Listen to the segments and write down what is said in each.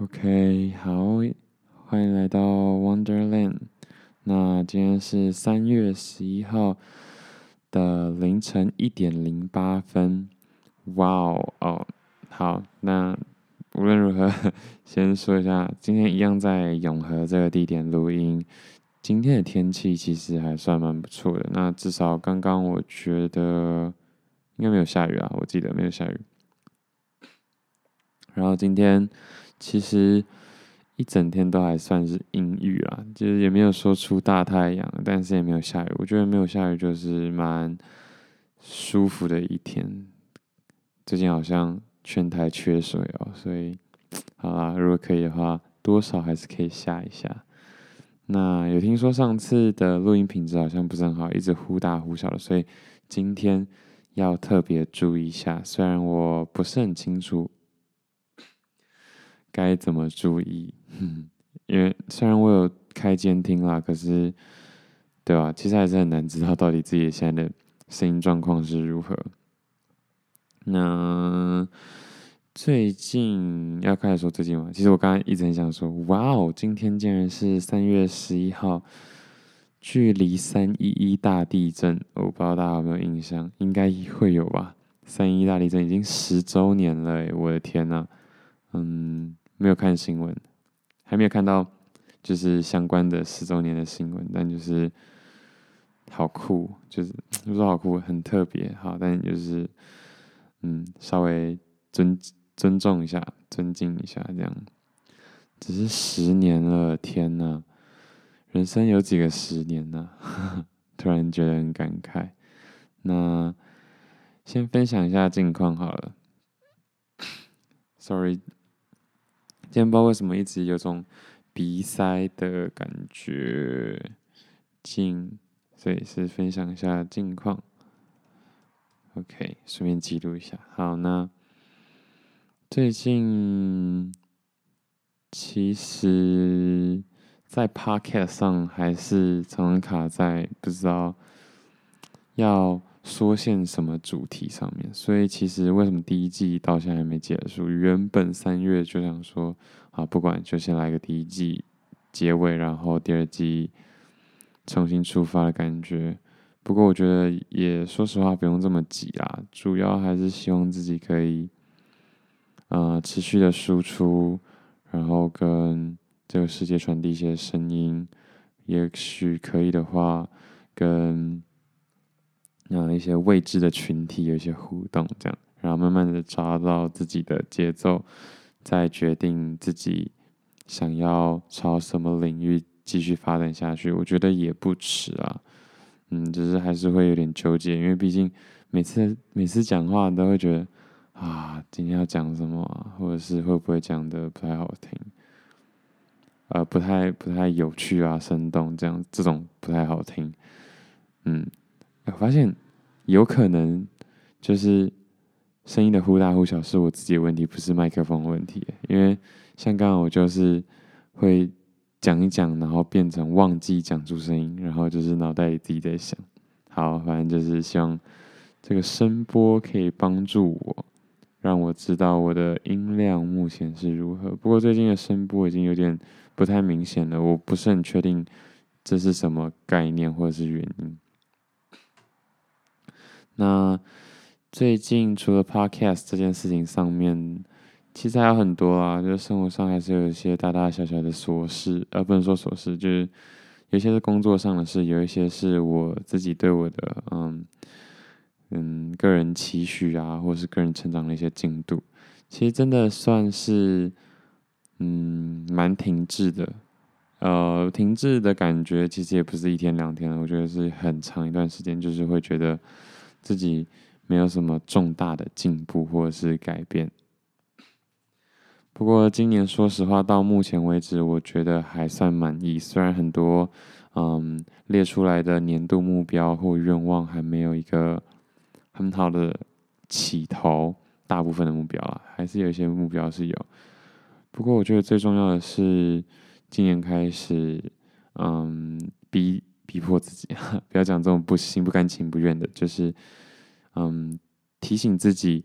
OK，好，欢迎来到 Wonderland。那今天是三月十一号的凌晨一点零八分。哇哦，哦，好，那无论如何，先说一下，今天一样在永和这个地点录音。今天的天气其实还算蛮不错的，那至少刚刚我觉得应该没有下雨啊，我记得没有下雨。然后今天。其实一整天都还算是阴郁啊，就是也没有说出大太阳，但是也没有下雨。我觉得没有下雨就是蛮舒服的一天。最近好像全台缺水哦，所以好啦，如果可以的话，多少还是可以下一下。那有听说上次的录音品质好像不是很好，一直忽大忽小的，所以今天要特别注意一下。虽然我不是很清楚。该怎么注意？因为虽然我有开监听啦，可是，对吧？其实还是很难知道到底自己现在的声音状况是如何。那最近要开始说最近吗？其实我刚刚一直很想说，哇哦，今天竟然是三月十一号，距离三一一大地震，我不知道大家有没有印象？应该会有吧？三一大地震已经十周年了，我的天呐！嗯，没有看新闻，还没有看到就是相关的十周年的新闻，但就是好酷，就是不是好酷，很特别，好，但就是嗯，稍微尊尊重一下，尊敬一下，这样，只是十年了，天呐，人生有几个十年呢？突然觉得很感慨。那先分享一下近况好了，sorry。今天不知道为什么一直有种鼻塞的感觉，近，所以是分享一下近况。OK，顺便记录一下。好，那最近其实，在 Podcast 上还是常常卡在不知道要。说线什么主题上面，所以其实为什么第一季到现在还没结束？原本三月就想说，啊，不管就先来个第一季结尾，然后第二季重新出发的感觉。不过我觉得也说实话不用这么急啦，主要还是希望自己可以，呃，持续的输出，然后跟这个世界传递一些声音，也许可以的话跟。让一些未知的群体有一些互动，这样，然后慢慢的找到自己的节奏，再决定自己想要朝什么领域继续发展下去。我觉得也不迟啊，嗯，只是还是会有点纠结，因为毕竟每次每次讲话都会觉得啊，今天要讲什么，或者是会不会讲的不太好听，呃，不太不太有趣啊，生动这样，这种不太好听，嗯。我发现有可能就是声音的忽大忽小是我自己的问题，不是麦克风的问题。因为像刚刚我就是会讲一讲，然后变成忘记讲出声音，然后就是脑袋里自己在想。好，反正就是希望这个声波可以帮助我，让我知道我的音量目前是如何。不过最近的声波已经有点不太明显了，我不是很确定这是什么概念或者是原因。那最近除了 Podcast 这件事情上面，其实还有很多啊，就是生活上还是有一些大大小小的琐事，呃，不能说琐事，就是有些是工作上的事，有一些是我自己对我的嗯嗯个人期许啊，或是个人成长的一些进度，其实真的算是嗯蛮停滞的，呃，停滞的感觉其实也不是一天两天了，我觉得是很长一段时间，就是会觉得。自己没有什么重大的进步或者是改变。不过今年说实话，到目前为止，我觉得还算满意。虽然很多嗯列出来的年度目标或愿望还没有一个很好的起头，大部分的目标啊，还是有一些目标是有。不过我觉得最重要的是，今年开始嗯比。逼迫自己，不要讲这种不心不甘情不愿的，就是，嗯，提醒自己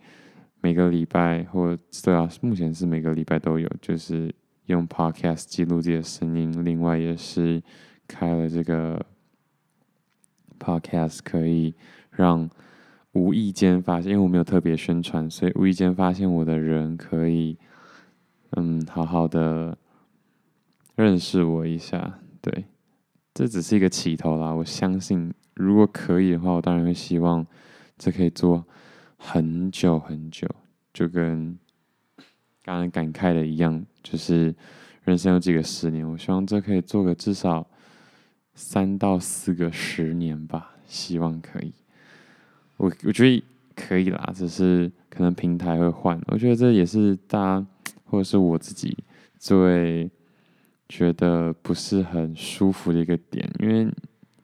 每个礼拜或对啊，目前是每个礼拜都有，就是用 Podcast 记录自己的声音，另外也是开了这个 Podcast，可以让无意间发现，因为我没有特别宣传，所以无意间发现我的人可以，嗯，好好的认识我一下。这只是一个起头啦。我相信，如果可以的话，我当然会希望这可以做很久很久，就跟。刚刚感慨的一样，就是人生有几个十年，我希望这可以做个至少三到四个十年吧，希望可以。我我觉得可以啦，只是可能平台会换，我觉得这也是大家或者是我自己最觉得不是很舒服的一个点，因为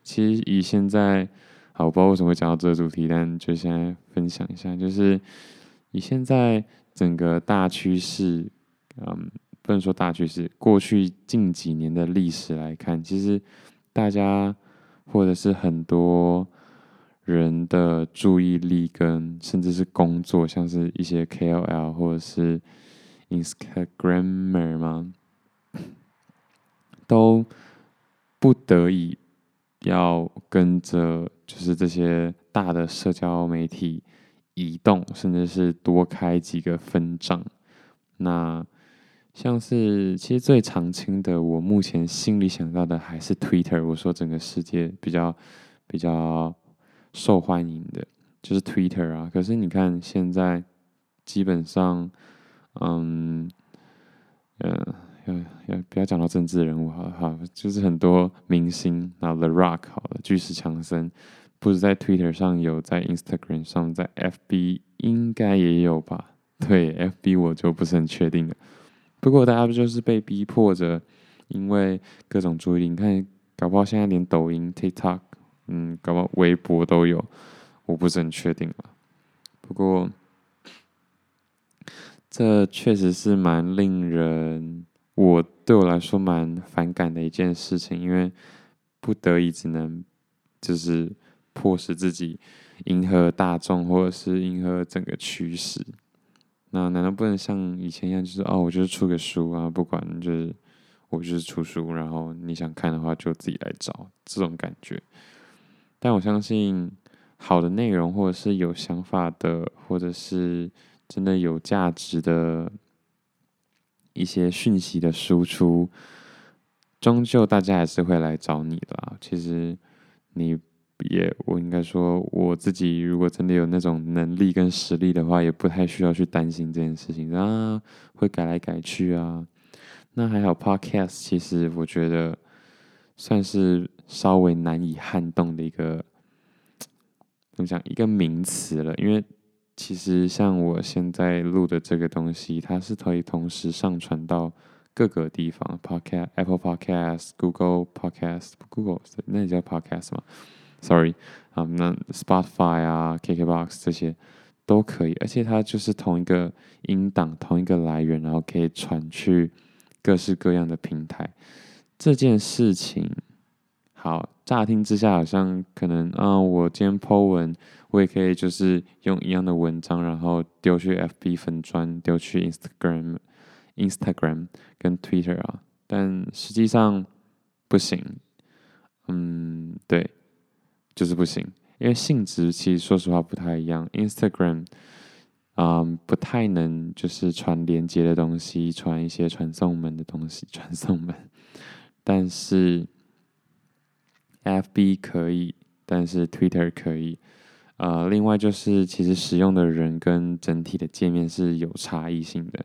其实以现在，好，我不知道为什么会讲到这个主题，但就现在分享一下，就是以现在。整个大趋势，嗯，不能说大趋势。过去近几年的历史来看，其实大家或者是很多人的注意力跟甚至是工作，像是一些 KOL 或者是 Instagrammer 嘛，都不得已要跟着就是这些大的社交媒体。移动，甚至是多开几个分账。那像是其实最常青的，我目前心里想到的还是 Twitter。我说整个世界比较比较受欢迎的，就是 Twitter 啊。可是你看现在，基本上，嗯，呃，要要不要讲到政治人物好了哈，就是很多明星啊，The Rock 好了，巨石强森。不是在 Twitter 上有，在 Instagram 上，在 FB 应该也有吧？对，FB 我就不是很确定了。不过大家不就是被逼迫着，因为各种注意力，你看，搞不好现在连抖音、TikTok，嗯，搞不好微博都有，我不是很确定了。不过这确实是蛮令人，我对我来说蛮反感的一件事情，因为不得已只能就是。迫使自己迎合大众，或者是迎合整个趋势，那难道不能像以前一样，就是哦，我就是出个书啊，不管就是我就是出书，然后你想看的话就自己来找这种感觉。但我相信，好的内容，或者是有想法的，或者是真的有价值的一些讯息的输出，终究大家还是会来找你的。其实你。也，我应该说，我自己如果真的有那种能力跟实力的话，也不太需要去担心这件事情啊，会改来改去啊。那还好，Podcast 其实我觉得算是稍微难以撼动的一个怎么讲一个名词了，因为其实像我现在录的这个东西，它是可以同时上传到各个地方，Podcast、Apple Podcast、Google Podcast、Google 那也叫 Podcast 吗？Sorry，啊、那 Spotify 啊，KKBox 这些都可以，而且它就是同一个音档，同一个来源，然后可以传去各式各样的平台。这件事情，好，乍听之下好像可能啊，我今天 po 文，我也可以就是用一样的文章，然后丢去 FB 粉专，丢去 Instagram、Instagram 跟 Twitter 啊，但实际上不行。嗯，对。就是不行，因为性质其实说实话不太一样。Instagram，嗯，不太能就是传连接的东西，传一些传送门的东西，传送门。但是 FB 可以，但是 Twitter 可以。呃，另外就是其实使用的人跟整体的界面是有差异性的。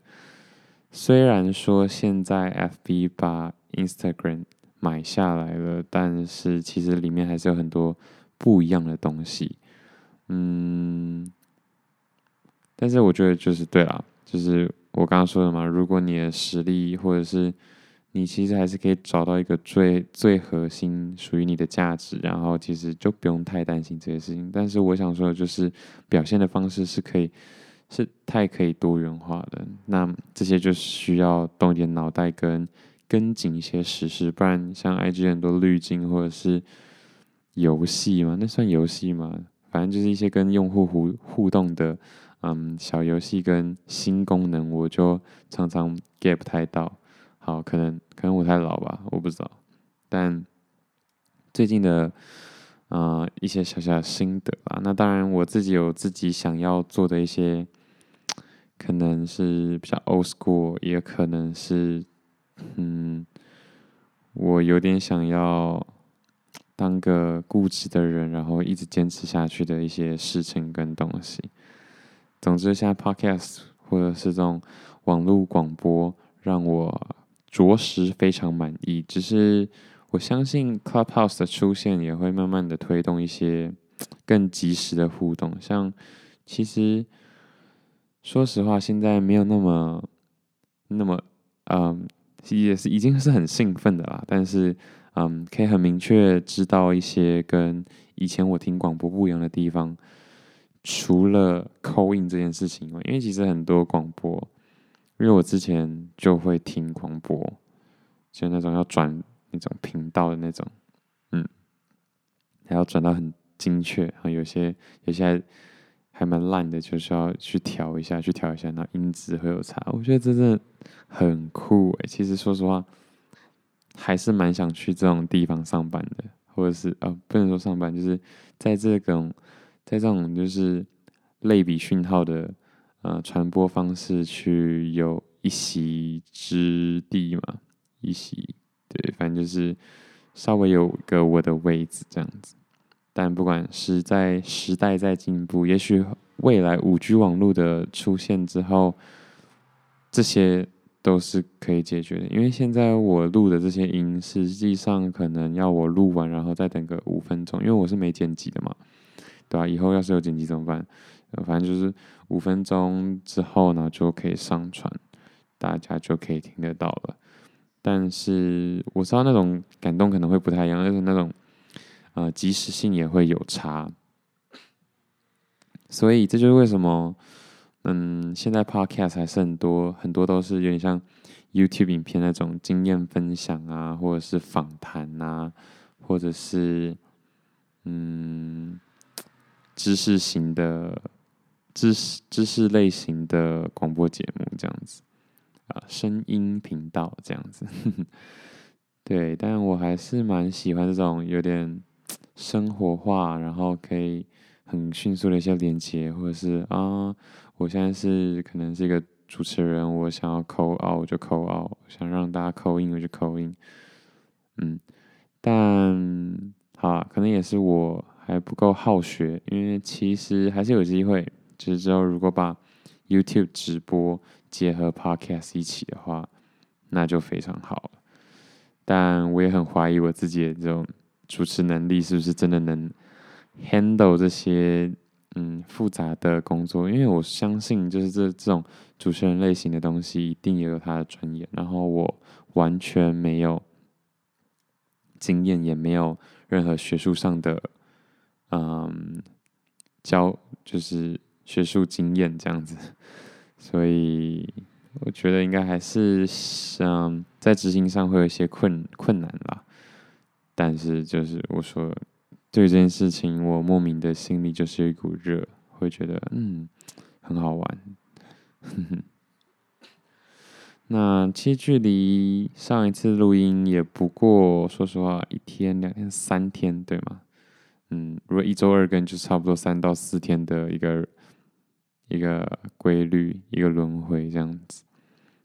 虽然说现在 FB 把 Instagram 买下来了，但是其实里面还是有很多。不一样的东西，嗯，但是我觉得就是对啦，就是我刚刚说的嘛，如果你的实力或者是你其实还是可以找到一个最最核心属于你的价值，然后其实就不用太担心这些事情。但是我想说的就是表现的方式是可以是太可以多元化的，那这些就需要动点脑袋跟跟紧一些时事，不然像 IG 很多滤镜或者是。游戏嘛？那算游戏吗？反正就是一些跟用户互互动的，嗯，小游戏跟新功能，我就常常 get 不太到。好，可能可能我太老吧，我不知道。但最近的呃一些小小心得吧，那当然我自己有自己想要做的一些，可能是比较 old school，也可能是嗯，我有点想要当个固执的人，然后一直坚持下去的一些事情跟东西。总之，现在 podcast 或者是这种网络广播，让我着实非常满意。只是我相信 Clubhouse 的出现也会慢慢的推动一些更及时的互动。像其实说实话，现在没有那么那么嗯，也是已经是很兴奋的啦。但是嗯，可以很明确知道一些跟以前我听广播不一样的地方。除了 call in 这件事情，因为其实很多广播，因为我之前就会听广播，就那种要转那种频道的那种，嗯，还要转到很精确，然后有些有些还蛮烂的，就是要去调一下，去调一下，那音质会有差。我觉得真的很酷诶，其实说实话，还是蛮想去这种地方上班的，或者是呃，不能说上班，就是在这种。在这种就是类比讯号的呃传播方式，去有一席之地嘛，一席对，反正就是稍微有个我的位置这样子。但不管是在时代在进步，也许未来五 G 网络的出现之后，这些都是可以解决的。因为现在我录的这些音，实际上可能要我录完，然后再等个五分钟，因为我是没剪辑的嘛。对啊，以后要是有剪辑怎么办？反正就是五分钟之后呢，就可以上传，大家就可以听得到了。但是我知道那种感动可能会不太一样，就是那种呃即时性也会有差。所以这就是为什么，嗯，现在 Podcast 还是很多很多都是有点像 YouTube 影片那种经验分享啊，或者是访谈啊，或者是嗯。知识型的知识知识类型的广播节目这样子啊，声音频道这样子，对，但我还是蛮喜欢这种有点生活化，然后可以很迅速的一些连接，或者是啊，我现在是可能是一个主持人，我想要 call out 我就 call out，想让大家扣音我就扣音嗯，但好，可能也是我。还不够好学，因为其实还是有机会。就是之后如果把 YouTube 直播结合 Podcast 一起的话，那就非常好了。但我也很怀疑我自己的这种主持能力是不是真的能 handle 这些嗯复杂的工作，因为我相信就是这这种主持人类型的东西一定也有他的专业，然后我完全没有经验，也没有任何学术上的。嗯，教就是学术经验这样子，所以我觉得应该还是像在执行上会有一些困困难啦。但是就是我说对这件事情，我莫名的心里就是有一股热，会觉得嗯很好玩。那其实距离上一次录音也不过说实话一天、两天、三天，对吗？嗯，如果一周二更，就差不多三到四天的一个一个规律，一个轮回这样子。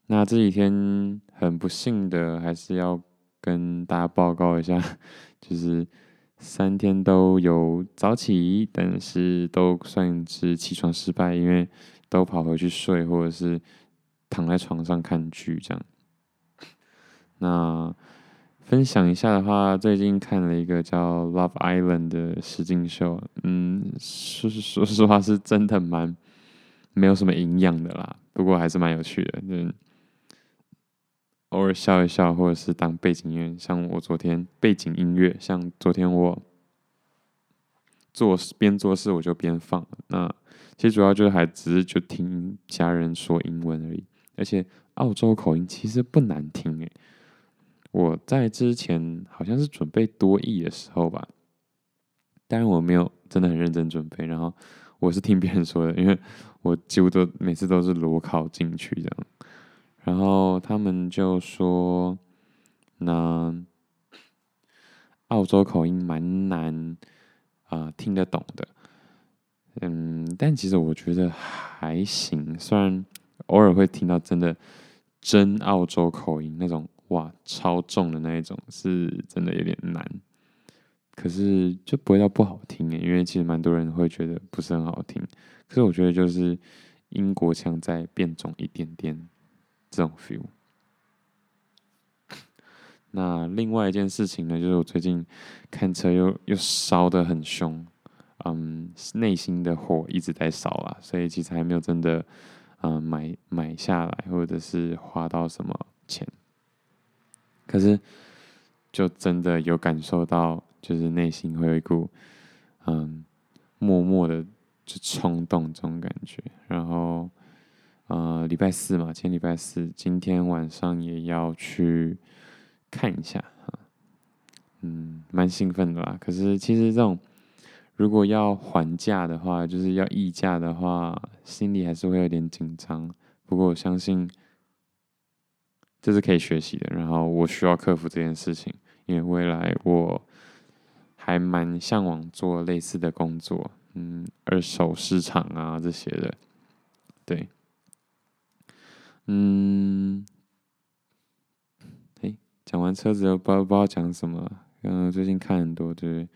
那这几天很不幸的，还是要跟大家报告一下，就是三天都有早起，但是都算是起床失败，因为都跑回去睡，或者是躺在床上看剧这样。那。分享一下的话，最近看了一个叫《Love Island》的实境秀，嗯，说说实话是真的蛮没有什么营养的啦，不过还是蛮有趣的，就偶尔笑一笑，或者是当背景音乐，像我昨天背景音乐，像昨天我做边做事我就边放，那其实主要就是还只是就听家人说英文而已，而且澳洲口音其实不难听诶。我在之前好像是准备多译的时候吧，但是我没有真的很认真准备，然后我是听别人说的，因为我几乎都每次都是裸考进去这样，然后他们就说，那澳洲口音蛮难啊、听得懂的。嗯，但其实我觉得还行，虽然偶尔会听到真的真澳洲口音那种，哇，超重的那一种，是真的有点难。可是就不会到不好听诶，因为其实蛮多人会觉得不是很好听。可是我觉得就是英国腔再变种一点点这种 feel。那另外一件事情呢，就是我最近看车又又烧得很凶。嗯，内心的火一直在烧啊，所以其实还没有真的，嗯，买买下来，或者是花到什么钱。可是，就真的有感受到，就是内心会有一股，嗯，默默的就冲动这种感觉。然后，呃，礼拜四嘛，今天礼拜四，今天晚上也要去看一下，嗯，蛮兴奋的啦。可是其实这种。如果要还价的话，就是要议价的话，心里还是会有点紧张。不过我相信这是可以学习的。然后我需要克服这件事情，因为未来我还蛮向往做类似的工作，嗯，二手市场啊这些的。对，嗯，哎，讲完车子又不知道不知道讲什么。嗯，最近看很多，对。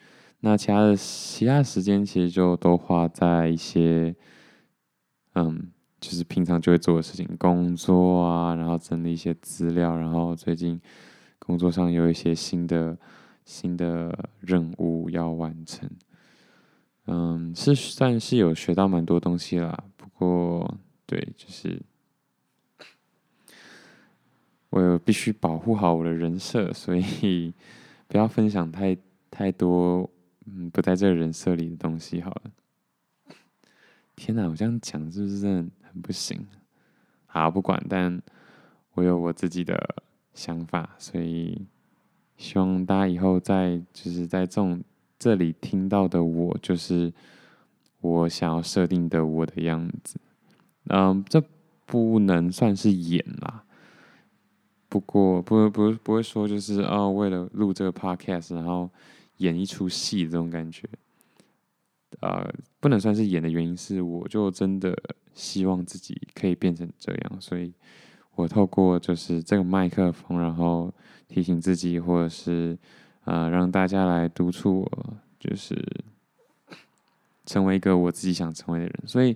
那其他的其他时间其实就都花在一些，嗯，就是平常就会做的事情，工作啊，然后整理一些资料，然后最近工作上有一些新的新的任务要完成，嗯，是算是有学到蛮多东西啦。不过，对，就是我有必须保护好我的人设，所以不要分享太太多。嗯，不在这个人设里的东西好了。天哪，我这样讲是不是真的很不行？好，不管，但我有我自己的想法，所以希望大家以后在就是在这种这里听到的我，就是我想要设定的我的样子。嗯，这不能算是演啦。不过，不不不会说就是哦，为了录这个 podcast，然后。演一出戏这种感觉，呃，不能算是演的原因是，我就真的希望自己可以变成这样，所以我透过就是这个麦克风，然后提醒自己，或者是呃让大家来督促我，就是成为一个我自己想成为的人。所以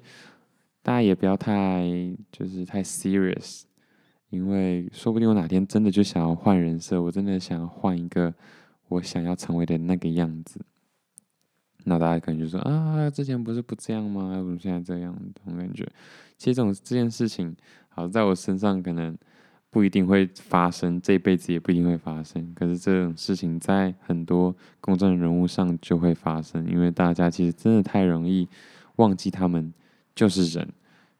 大家也不要太就是太 serious，因为说不定我哪天真的就想要换人设，我真的想要换一个。我想要成为的那个样子，那大家可能就说啊，之前不是不这样吗？为什么现在这样？这种感觉，其实这种这件事情，好在我身上可能不一定会发生，这辈子也不一定会发生。可是这种事情在很多公众人物上就会发生，因为大家其实真的太容易忘记他们就是人，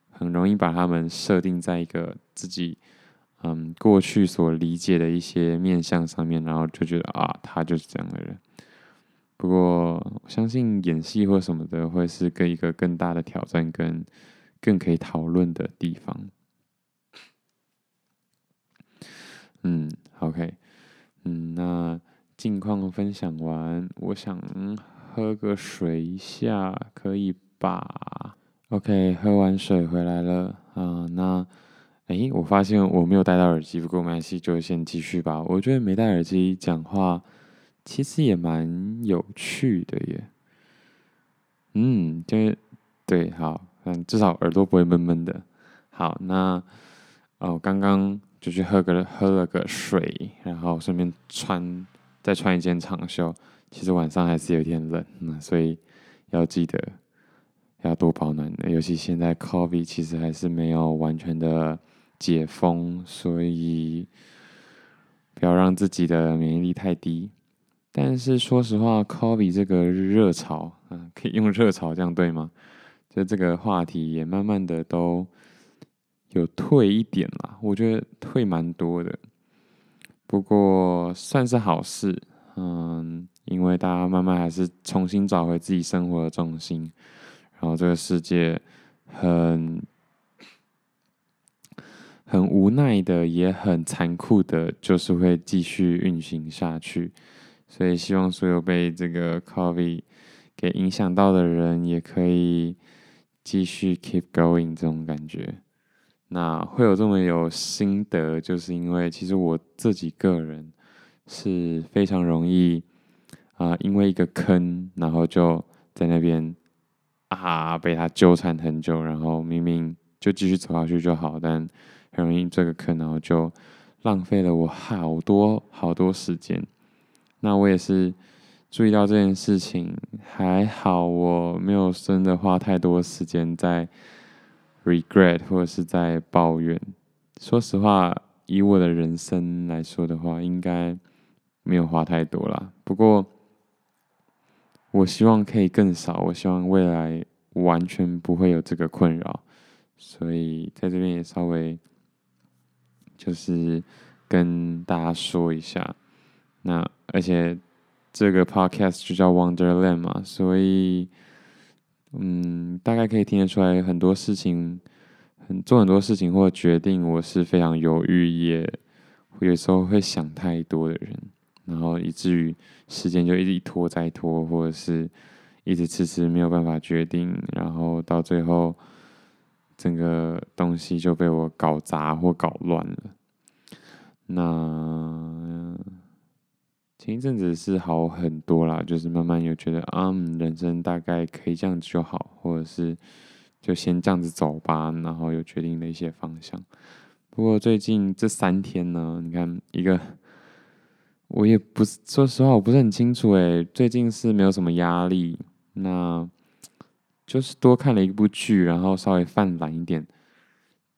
很容易把他们设定在一个自己。嗯，过去所理解的一些面相上面，然后就觉得啊，他就是这样的人。不过，我相信演戏或什么的，会是个一个更大的挑战，跟更可以讨论的地方。嗯，OK，嗯，那近况分享完，我想喝个水一下，可以吧？OK，喝完水回来了啊，那。诶，我发现我没有戴到耳机，不过没关系，就先继续吧。我觉得没戴耳机讲话，其实也蛮有趣的耶。嗯，就是对，好，嗯，至少耳朵不会闷闷的。好，那哦，刚刚就去喝个喝了个水，然后顺便穿再穿一件长袖。其实晚上还是有点冷，嗯，所以要记得要多保暖的。尤其现在 COVID 其实还是没有完全的。解封，所以不要让自己的免疫力太低。但是说实话，COVID 这个热潮，嗯，可以用热潮这样对吗？就这个话题也慢慢的都有退一点啦，我觉得退蛮多的。不过算是好事，嗯，因为大家慢慢还是重新找回自己生活的重心，然后这个世界很。很无奈的，也很残酷的，就是会继续运行下去。所以希望所有被这个 COVID 给影响到的人，也可以继续 keep going 这种感觉。那会有这么有心得，就是因为其实我自己个人是非常容易啊、因为一个坑，然后就在那边啊被他纠缠很久，然后明明就继续走下去就好，但很容易这个坑，然后就浪费了我好多好多时间。那我也是注意到这件事情，还好我没有真的花太多时间在。Regret 或者是在抱怨，说实话，以我的人生来说的话，应该没有花太多啦。不过，我希望可以更少。我希望未来完全不会有这个困扰，所以在这边也稍微就是跟大家说一下。那而且这个 podcast 就叫 Wonderland 嘛，所以。嗯，大概可以听得出来，很多事情，很做很多事情或决定，我是非常犹豫，也有时候会想太多的人，然后以至于时间就一直拖再拖，或者是一直迟迟没有办法决定，然后到最后整个东西就被我搞砸或搞乱了。那。前一阵子是好很多啦，就是慢慢有觉得啊，人生大概可以这样子就好，或者是就先这样子走吧，然后有决定的一些方向。不过最近这三天呢，你看一个，我也不是说实话，我不是很清楚诶，最近是没有什么压力，那就是多看了一部剧，然后稍微犯懒一点，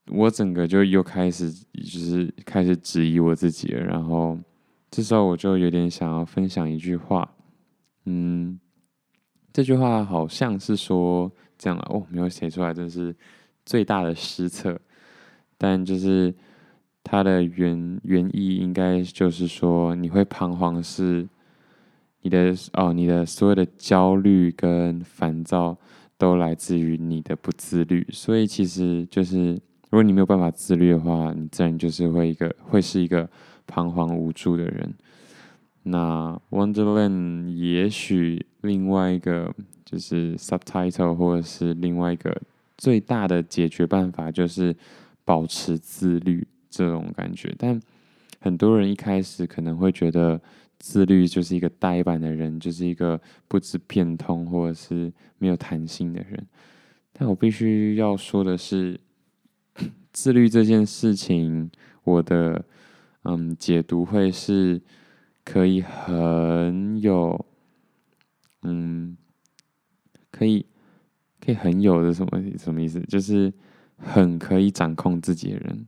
我整个就又开始就是开始质疑我自己了，然后。这时候我就有点想要分享一句话，嗯，这句话好像是说这样啊，哦，没有写出来，这是最大的失策。但就是它的原原意应该就是说，你会彷徨是你的哦，你的所有的焦虑跟烦躁都来自于你的不自律。所以其实就是，如果你没有办法自律的话，你自然就是会一个会是一个。彷徨无助的人，那 Wonderland 也许另外一个就是 subtitle，或者是另外一个最大的解决办法，就是保持自律这种感觉。但很多人一开始可能会觉得自律就是一个呆板的人，就是一个不知变通或者是没有弹性的人。但我必须要说的是，自律这件事情，我的。嗯，解读会是可以很有，嗯，可以可以很有的什么什么意思？就是很可以掌控自己的人。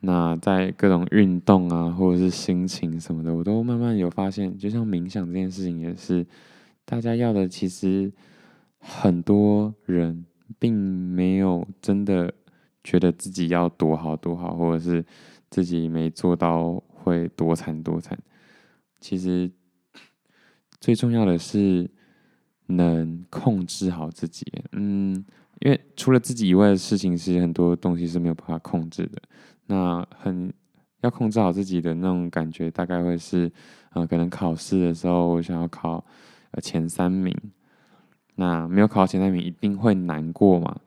那在各种运动啊，或者是心情什么的，我都慢慢有发现。就像冥想这件事情，也是大家要的。其实很多人并没有真的觉得自己要多好多好，或者是。自己没做到会多惨多惨。其实最重要的是能控制好自己。嗯，因为除了自己以外的事情，其实很多东西是没有办法控制的。那很要控制好自己的那种感觉，大概会是啊、呃，可能考试的时候，我想要考呃前三名。那没有考前三名，一定会难过嘛。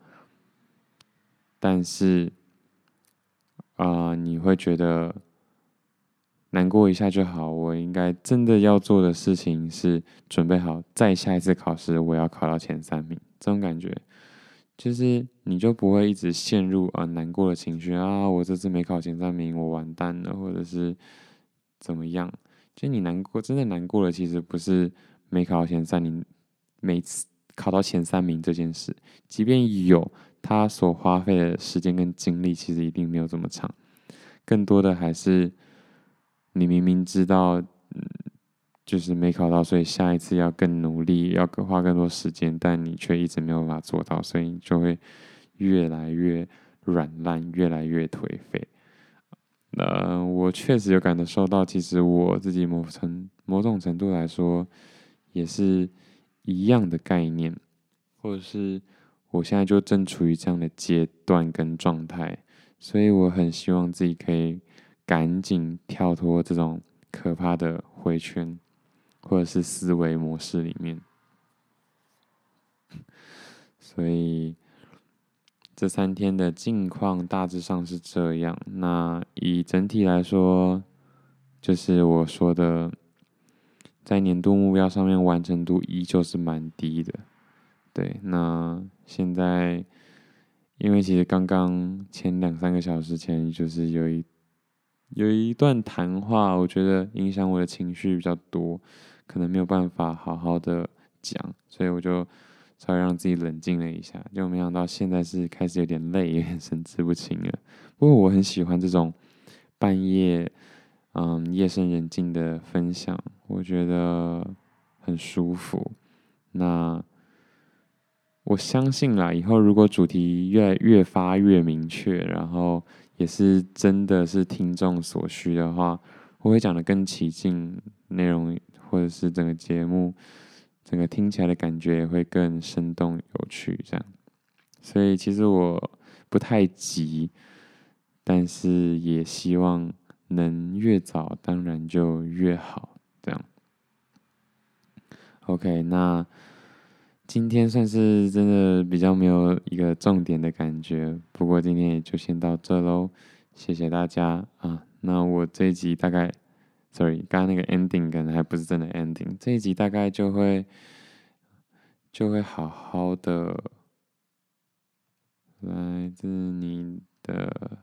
但是。啊、你会觉得难过一下就好。我应该真的要做的事情是准备好，再下一次考试我要考到前三名。这种感觉，就是你就不会一直陷入啊、呃、难过的情绪啊。我这次没考前三名，我完蛋了，或者是怎么样？就你难过，真的难过了，其实不是没考前三名，每次考到前三名这件事，即便有。他所花费的时间跟精力，其实一定没有这么长。更多的还是你明明知道，嗯，就是没考到，所以下一次要更努力，要花更多时间，但你却一直没有办法做到，所以你就会越来越软烂，越来越颓废。那我确实有感受到，其实我自己某程某种程度来说，也是一样的概念，或者是。我现在就正处于这样的阶段跟状态，所以我很希望自己可以赶紧跳脱这种可怕的回圈，或者是思维模式里面。所以这三天的近况大致上是这样。那以整体来说，就是我说的，在年度目标上面完成度依旧是蛮低的。对，那现在因为其实刚刚前两三个小时前，就是有一有一段谈话，我觉得影响我的情绪比较多，可能没有办法好好的讲，所以我就稍微让自己冷静了一下，就没想到现在是开始有点累，有点神志不清了。不过我很喜欢这种半夜，嗯，夜深人静的分享，我觉得很舒服。那。我相信啦，以后如果主题越越发越明确，然后也是真的是听众所需的话，我会讲得更起劲，内容或者是整个节目，整个听起来的感觉也会更生动有趣，这样。所以其实我不太急，但是也希望能越早，当然就越好，这样。OK，那。今天算是真的比较没有一个重点的感觉，不过今天也就先到这喽，谢谢大家啊！那我这一集大概，sorry，刚刚那个 ending 可能还不是真的 ending，这一集大概就会就会好好的来自你的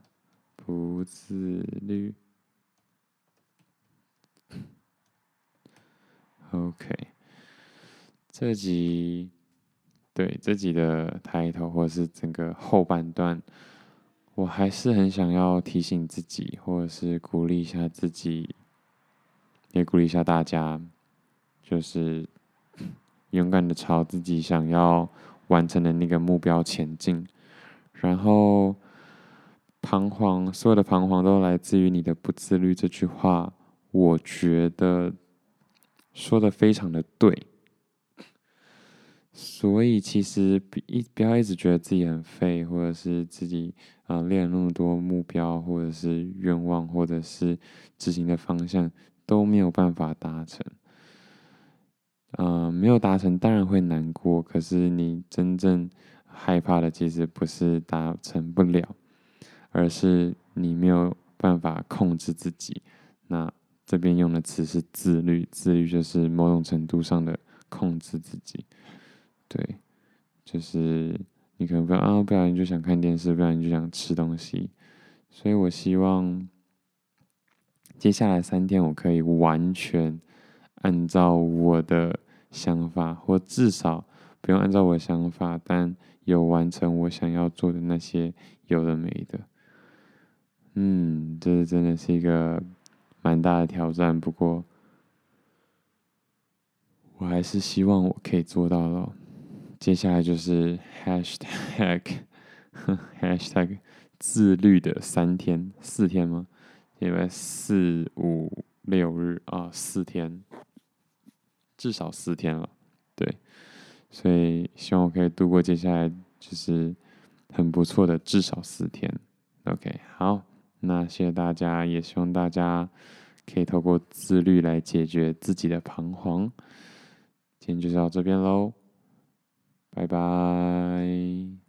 不自律，OK。这集，对，这集的抬头或者是整个后半段，我还是很想要提醒自己，或者是鼓励一下自己，也鼓励一下大家，就是 勇敢的朝自己想要完成的那个目标前进。然后，彷徨，所有的彷徨都来自于你的不自律。这句话，我觉得说的非常的对。所以其实一不要一直觉得自己很废，或者是自己啊、呃、列了那么多目标，或者是愿望，或者是执行的方向都没有办法达成。啊、没有达成当然会难过，可是你真正害怕的其实不是达成不了，而是你没有办法控制自己。那这边用的词是自律，自律就是某种程度上的控制自己。对，就是你可能不要啊，不然你就想看电视，不然你就想吃东西。所以我希望接下来三天我可以完全按照我的想法，或至少不用按照我的想法，但有完成我想要做的那些有的没的。嗯，这真的是一个蛮大的挑战，不过我还是希望我可以做到了。接下来就是 hashtag hashtag 自律的三天四天吗？因为四五六日啊，四天，至少四天了。对，所以希望我可以度过接下来就是很不错的至少四天。OK，好，那谢谢大家，也希望大家可以透过自律来解决自己的彷徨。今天就到这边喽。拜拜。